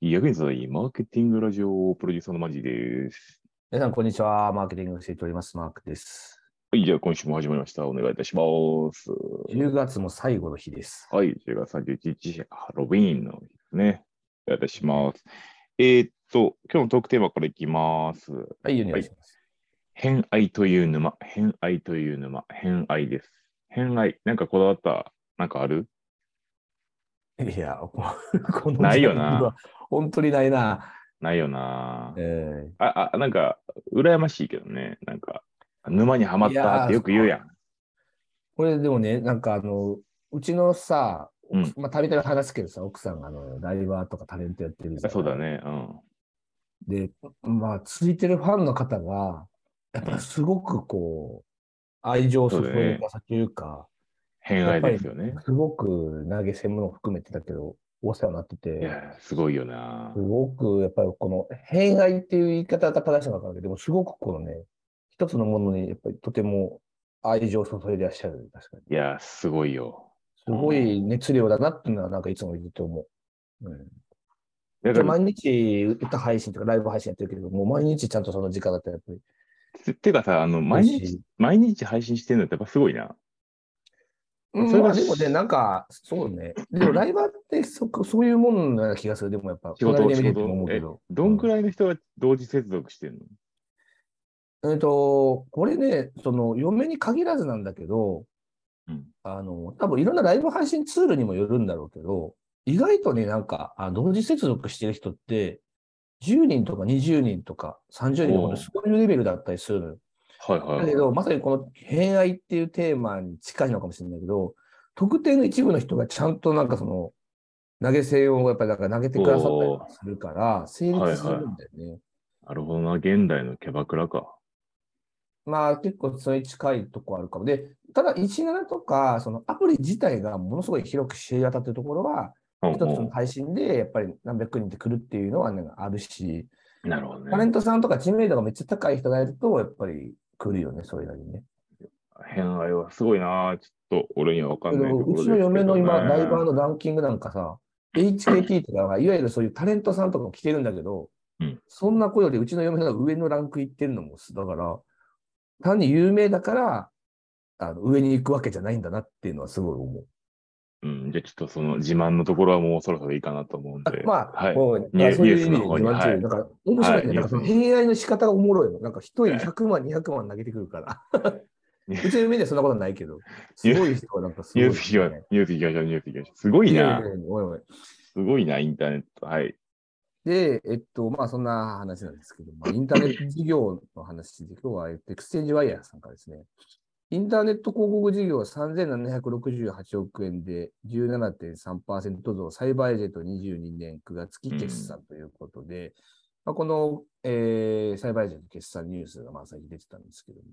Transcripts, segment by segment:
役に立たないマーケティングラジオプロデューサーのマジです。皆さん、こんにちは。マーケティングをしております。マークです。はい、じゃあ今週も始まりました。お願いいたします。10月も最後の日です。はい、10月31日、ハロウィーンの日ですね。お願いいたします。えーっと、今日のトークテーマからいきます。はい、お願いします。偏愛という沼、偏愛という沼、偏愛です。偏愛、なんかこだわった、なんかある？い、や、ここのないよな本当にないな。ないよなえあ、あ、なんか、羨ましいけどね。なんか、沼にはまったってよく言うやん。ーこれでもね、なんかあの、うちのさ、うんまあ、たびたび話すけどさ、奥さんがあのライバーとかタレントやってるじゃんそうだね。うん。で、まあ、ついてるファンの方が、やっぱすごくこう、愛情を注いでというか、偏愛ですよね。すごく投げ銭も含めてだけど、お世話になっていて、や、すごいよなす。ごくやっぱりこの偏愛っていう言い方が正しいのかわかんないけど、でもすごくこのね、一つのものにやっぱりとても愛情を注いでいらっしゃる、確かに。いや、すごいよ。すごい熱量だなっていうのはなんかいつも言って思う。うん、だから、毎日歌配信とかライブ配信やってるけど、もう毎日ちゃんとその時間だったらやっぱりててかさ、あの、毎日毎日配信してるのってやっぱすごいな。うんそれがまあでもね、なんか、そうね。でもライバーってそ そういうもののような気がする。でもやっぱ、仕事、仕隣で見てても思うけど。、どんくらいの人が同時接続してんの？えっと、これね、その、嫁に限らずなんだけど、うん。あの、多分いろんなライブ配信ツールにもよるんだろうけど、意外とね、なんか、あ同時接続してる人って、10人とか20人とか30人とか、そういうレベルだったりするのよ。はいはいはい。だけど、まさにこの偏愛っていうテーマに近いのかもしれないけど、特定の一部の人がちゃんとなんかその、投げ銭をやっぱりなんか投げてくださったりとかするから、成立するんだよね。なるほどな、現代のキャバクラか。まあ結構それに近いとこあるかも。で、ただ17とか、そのアプリ自体がものすごい広く知り渡ってるところは、うん一つの配信でやっぱり何百人って来るっていうのは、ね、あるし、うんなるほどね。タレントさんとか知名度がめっちゃ高い人がいると、やっぱり来るよね、それなりにね。偏愛はすごいな。ちょっと俺には分かんないところうですけど、ね。ちの嫁の今、ライバーのランキングなんかさ、HKT とかが、いわゆるそういうタレントさんとかも来てるんだけど、うんそんな子よりうちの嫁の上のランクいってるのも、だから、単に有名だから、あの上に行くわけじゃないんだなっていうのはすごい思う。うん、じゃあちょっとその自慢のところはもうそろそろいいかなと思うんあで。まあ、はい。もうニューそういう意味で自慢中、はいだから面白いね。はいなんかその偏愛の仕方がおもろいの。なんか一人はい100万、200万投げてくるから。うちの嫁にはそんなことないけど、すごい人はなんかすごい、ニュース行きましょう。ニュース行きましょう。ニュース行きましょう。すごいな。すごいな、インターネット。はい。で、えっと、まあそんな話なんですけど、まあ、インターネット事業の話で、今日はえっとエクスチェンジワイヤーさんからですね、インターネット広告事業は3768億円で17.3%増、サイバーエージェント22年9月期決算ということで、まあ、この、えーサイバーエージェント決算ニュースがまあ最近出てたんですけども、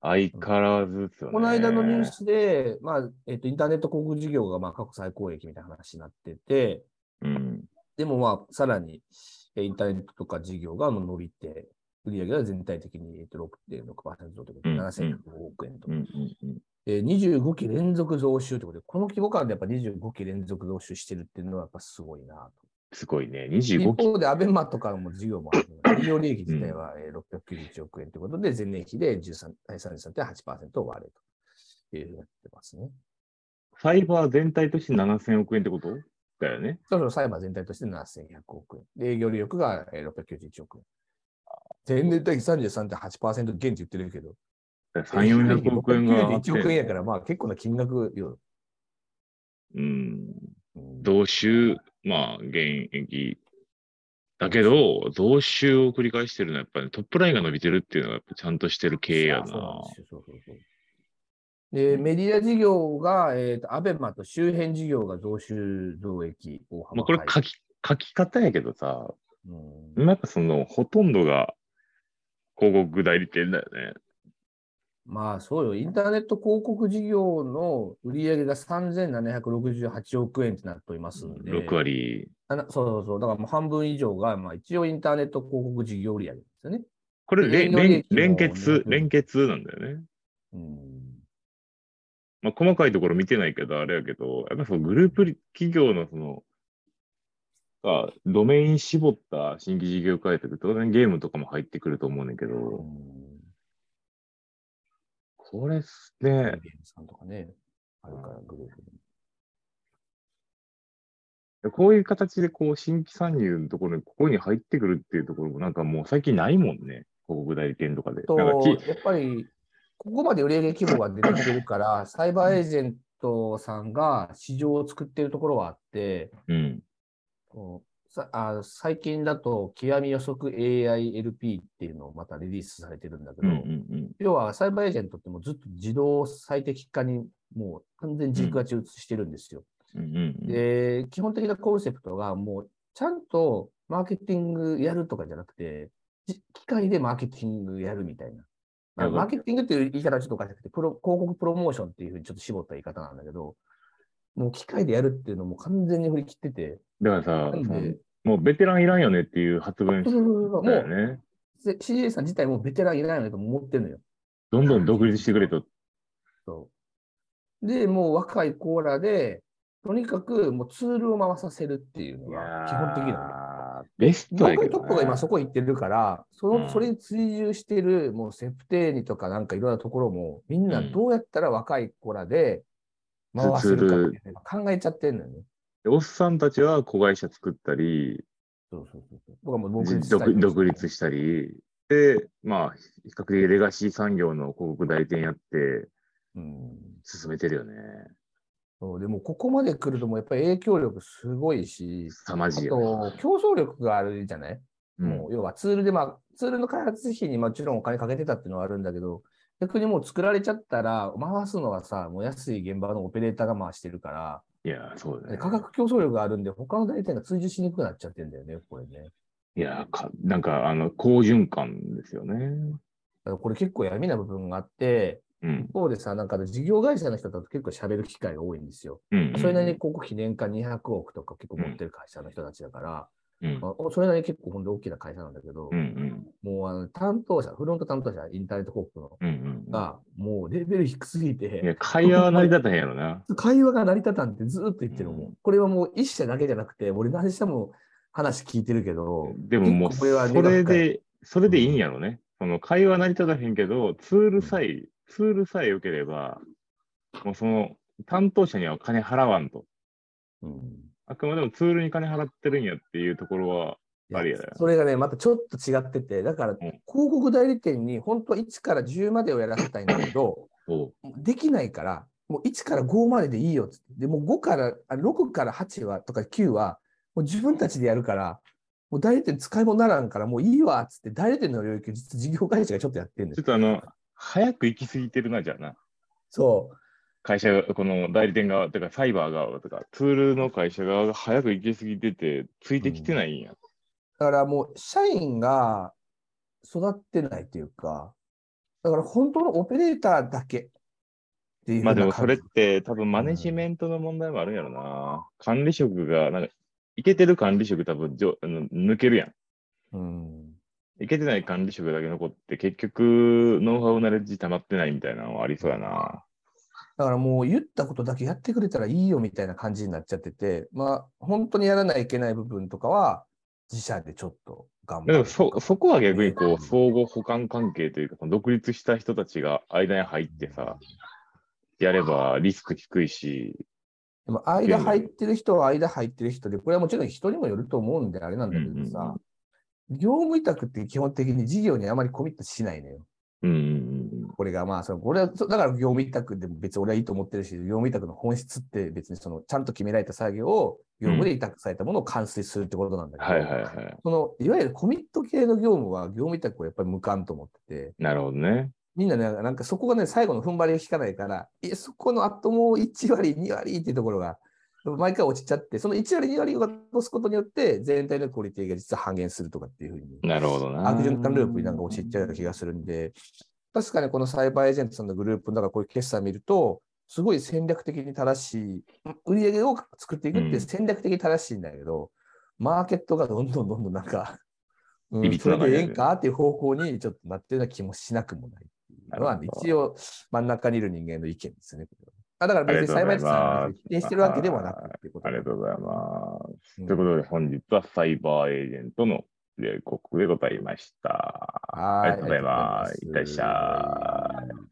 相変わらずですよね。この間のニュースで、まあえっと、インターネット広告事業がまあ過去最高益みたいな話になってて、うん。でもまあ、さらに、えーインターネットとか事業が伸びて、売上が全体的にえーと6.6%増ということで、うん7100億円とう。えー25期連続増収ということで、この規模感でやっぱ25期連続増収してるっていうのはやっぱすごいなと。すごいね。一25期。方で、アベマとかも事業もあるので、営業利益自体はえー691億円ということで、前年比で13 33.8%を割れというふうになってますね。サイバー全体として7000億円ってこと？だよね。そろそろサイバー全体として7100億円。で、営業利益がえー691億円。前年対比33.8%減って言ってるけど、3、400億円があって。1億円やから、まあ結構な金額よ。うん。うん増収、まあ、現役。だけど、増収を繰り返してるのは、やっぱり、トップラインが伸びてるっていうのが、やっぱちゃんとしてる経営やな。でメディア事業が、えっ、と、アベマと周辺事業が増収増益大幅まあ、これ書き、き、書き方やけどさ、うんなんかその、ほとんどが広告代理店だよね。まあそうよ、インターネット広告事業の売上が3768億円となっておりますので、6割。あなそうそうそう、だからもう半分以上が、まあ一応インターネット広告事業売上ですよね。これ、連連結、200連結なんだよね。うんまあ、細かいところ見てないけど、あれやけど、やっぱそのグループ企業のその、か、ドメイン絞った新規事業開拓、当然ゲームとかも入ってくると思うねんだけうど、ん。これっすゲね、ームさんとかね。あるから、グループに。こういう形でこう新規参入のところに、ここに入ってくるっていうところもなんかもう最近ないもんね。広告代理店とかで。と、やっぱり、ここまで売上規模が出てきてるから、サイバーエージェントさんが市場を作ってるところはあって、うん。こうさあ最近だと、極み予測 AILP っていうのをまたリリースされてるんだけど、うんうん要はサイバーエージェントってもうずっと自動最適化にもう完全に軸足を移してるんですよ。うん。うんうんで、基本的なコンセプトがもうちゃんとマーケティングやるとかじゃなくて、じ機械でマーケティングやるみたいな。まあマーケティングっていう言い方はちょっとおかしくて、プロ広告プロモーションっていうふうにちょっと絞った言い方なんだけど、もう機械でやるっていうのも完全に振り切ってて、だからさもうベテランいらんよねっていう発言そうそうそうそうだよもね。う CA さん自体もベテランいらないよねと思ってるのよ。どんどん独立してくれと。そう。で、もう若いコーラで、とにかくもうツールを回させるっていうのが基本的なのベストやけど、ね。トップが今そこ行ってるから、その、うんそれに追従してる、もうセプテーニとかなんかいろんなところも、みんなどうやったら若い子らで回せるかっていうの考えちゃってんのよね。おっさんたちは子会社作ったり、そうそうそうそう。僕はもう独立した独り独立したり、で、まあ、比較的レガシー産業の広告代理店やってうん。進めてるよね。そうでもここまで来るともうやっぱり影響力すごいし、凄まあじいよね。と競争力があるじゃない？うんもう要はツールで、まあ、ツールの開発費にもちろんお金かけてたっていうのはあるんだけど、逆にもう作られちゃったら、回すのはさ、もう安い現場のオペレーターが回してるから、いや、そうだね。価格競争力があるんで、他の代理店が追従しにくくなっちゃってるんだよね、これね。いやか、なんか、あの、好循環ですよね。これ結構闇な部分があって、うん。一方でさ、なんか事業会社の人だと結構喋る機会が多いんですよ。うん。それなりに広告費年間200億とか結構持ってる会社の人たちだから、うん。まあそれなりに結構本当に大きな会社なんだけど、うんうん。もうあの担当者、フロント担当者、インターネット広告のうんうん。が、もうレベル低すぎいて、や、会話は成り立たへんやろな。会話が成り立たんってずっと言ってるのも、うんこれはもう一社だけじゃなくて、俺何社も話聞いてるけど、でももう、それで、それでいいんやろね。その会話成り立たへんけど、ツールさえ、ツールさえ良ければ、もうその担当者には金払わんと。うんあくまでもツールに金払ってるんやっていうところは、ありやだよそれがね、またちょっと違ってて、だから、ん広告代理店に本当は1から10までをやらせたいんだけど、おできないから、もう1から5まででいいよっつって。で、もう5から、あ6から8はとか9は、もう自分たちでやるから、もう代理店使い物ならんから、もういいわっつって、代理店の領域、実は事業会社がちょっとやってるんですちょっとあの、早く行き過ぎてるな、じゃあな。そう。会社が、この代理店側、とかサイバー側とか、ツールの会社側が早く行き過ぎてて、ついてきてないんや。だからもう、社員が育ってないっていうか、だから本当のオペレーターだけっていうまあでもそれって多分マネジメントの問題もあるんやろな。管理職が、なんか、いけてる管理職多分じょあの抜けるやん。じうん。いけてない管理職だけ残って、結局、ノウハウナレッジ溜まってないみたいなのはありそうやな。だからもう言ったことだけやってくれたらいいよみたいな感じになっちゃってて、まあ本当にやらないといけない部分とかは自社でちょっと頑張る。そ、そこは逆にこう、相互補完関係というか、その独立した人たちが間に入ってさ、やればリスク低いし、でも間入ってる人は間入ってる人で、これはもちろん人にもよると思うんであれなんだけどさ、業務委託って基本的に事業にあまりコミットしないのよ。うんうんこれがまあ、そのこれは、そだから業務委託でも別に俺はいいと思ってるし、業務委託の本質って別にそのちゃんと決められた作業を業務で委託されたものを完遂するってことなんだけど、はいはいはい。そのいわゆるコミット系の業務は業務委託をやっぱり無関と思ってて、なるほどね。みんなね、なんかそこがね、最後の踏ん張りが効かないから、いや、そこのあともう1割、2割っていうところが、毎回落ちちゃって、その1割、2割を落とすことによって、全体のクオリティが実は半減するとかっていうふうに、なるほどな。悪循環ループになんか陥っちゃう気がするんで、確かにこのサイバーエージェントさんのグループの中、こういう決算見ると、すごい戦略的に正しい、売り上げを作っていくって戦略的に正しいんだけど、うん、マーケットがどんどんどんどんなんか、うん、それでええんかっていう方向にちょっとなってるような気もしなくもないのは、一応真ん中にいる人間の意見ですね。あだから別に裁判所さん否定してるわけではなくてありがとうございます。ということで、本日はサイバーエージェントの広いでございました。ありがとうございます。いっらっしゃい。